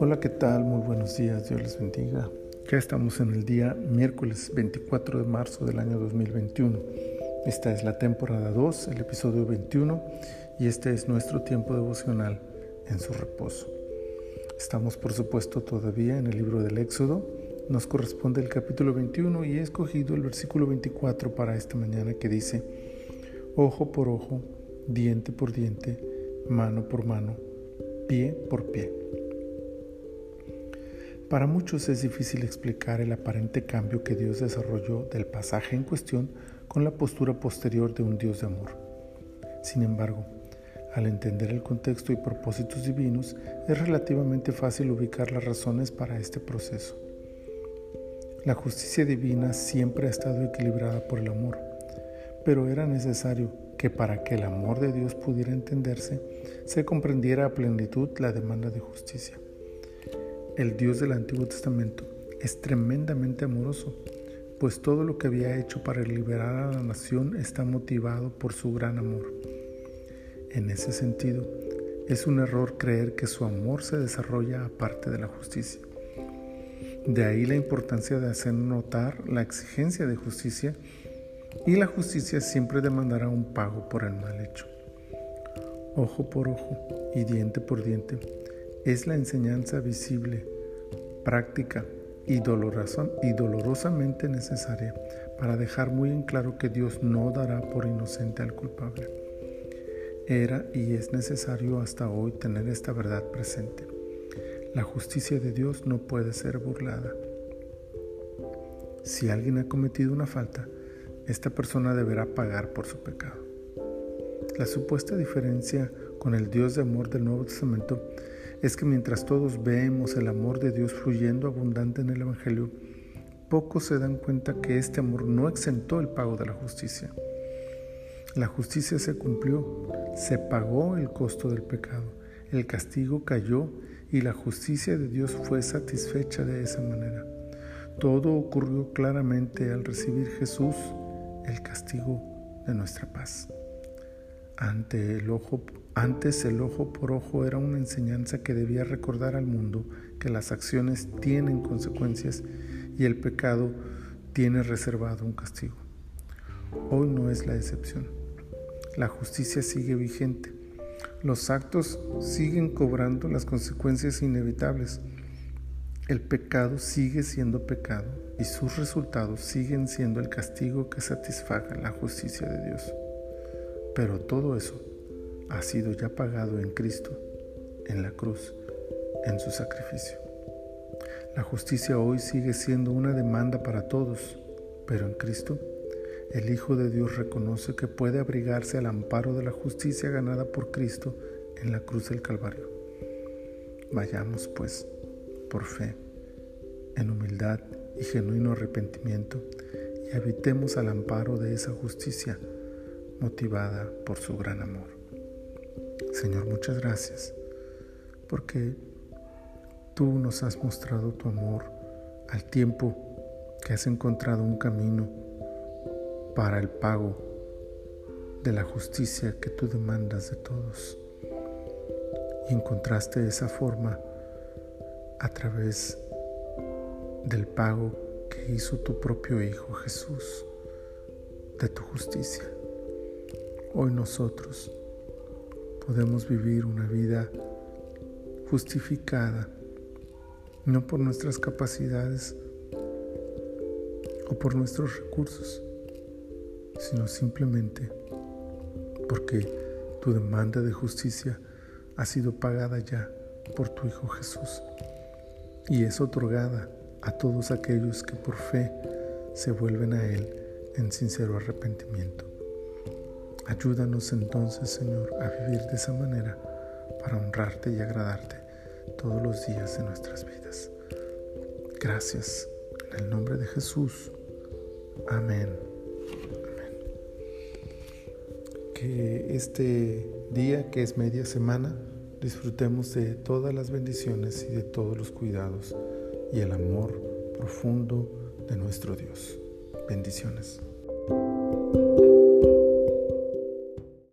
Hola, ¿qué tal? Muy buenos días, Dios les bendiga. Ya estamos en el día miércoles 24 de marzo del año 2021. Esta es la temporada 2, el episodio 21, y este es nuestro tiempo devocional en su reposo. Estamos, por supuesto, todavía en el libro del Éxodo. Nos corresponde el capítulo 21 y he escogido el versículo 24 para esta mañana que dice, ojo por ojo, diente por diente, mano por mano, pie por pie. Para muchos es difícil explicar el aparente cambio que Dios desarrolló del pasaje en cuestión con la postura posterior de un Dios de amor. Sin embargo, al entender el contexto y propósitos divinos, es relativamente fácil ubicar las razones para este proceso. La justicia divina siempre ha estado equilibrada por el amor, pero era necesario que para que el amor de Dios pudiera entenderse, se comprendiera a plenitud la demanda de justicia. El Dios del Antiguo Testamento es tremendamente amoroso, pues todo lo que había hecho para liberar a la nación está motivado por su gran amor. En ese sentido, es un error creer que su amor se desarrolla aparte de la justicia. De ahí la importancia de hacer notar la exigencia de justicia y la justicia siempre demandará un pago por el mal hecho. Ojo por ojo y diente por diente es la enseñanza visible, práctica y, y dolorosamente necesaria para dejar muy en claro que Dios no dará por inocente al culpable. Era y es necesario hasta hoy tener esta verdad presente. La justicia de Dios no puede ser burlada. Si alguien ha cometido una falta, esta persona deberá pagar por su pecado. La supuesta diferencia con el Dios de amor del Nuevo Testamento es que mientras todos vemos el amor de Dios fluyendo abundante en el Evangelio, pocos se dan cuenta que este amor no exentó el pago de la justicia. La justicia se cumplió, se pagó el costo del pecado, el castigo cayó y la justicia de Dios fue satisfecha de esa manera. Todo ocurrió claramente al recibir Jesús el castigo de nuestra paz. Antes el ojo por ojo era una enseñanza que debía recordar al mundo que las acciones tienen consecuencias y el pecado tiene reservado un castigo. Hoy no es la excepción. La justicia sigue vigente. Los actos siguen cobrando las consecuencias inevitables. El pecado sigue siendo pecado y sus resultados siguen siendo el castigo que satisfaga la justicia de Dios. Pero todo eso ha sido ya pagado en Cristo, en la cruz, en su sacrificio. La justicia hoy sigue siendo una demanda para todos, pero en Cristo, el Hijo de Dios reconoce que puede abrigarse al amparo de la justicia ganada por Cristo en la cruz del Calvario. Vayamos, pues, por fe, en humildad y genuino arrepentimiento, y habitemos al amparo de esa justicia motivada por su gran amor. Señor, muchas gracias porque tú nos has mostrado tu amor al tiempo que has encontrado un camino para el pago de la justicia que tú demandas de todos. Y encontraste esa forma a través del pago que hizo tu propio Hijo Jesús de tu justicia. Hoy nosotros podemos vivir una vida justificada, no por nuestras capacidades o por nuestros recursos, sino simplemente porque tu demanda de justicia ha sido pagada ya por tu Hijo Jesús y es otorgada a todos aquellos que por fe se vuelven a Él en sincero arrepentimiento. Ayúdanos entonces, Señor, a vivir de esa manera para honrarte y agradarte todos los días de nuestras vidas. Gracias. En el nombre de Jesús. Amén. Que este día, que es media semana, disfrutemos de todas las bendiciones y de todos los cuidados y el amor profundo de nuestro Dios. Bendiciones.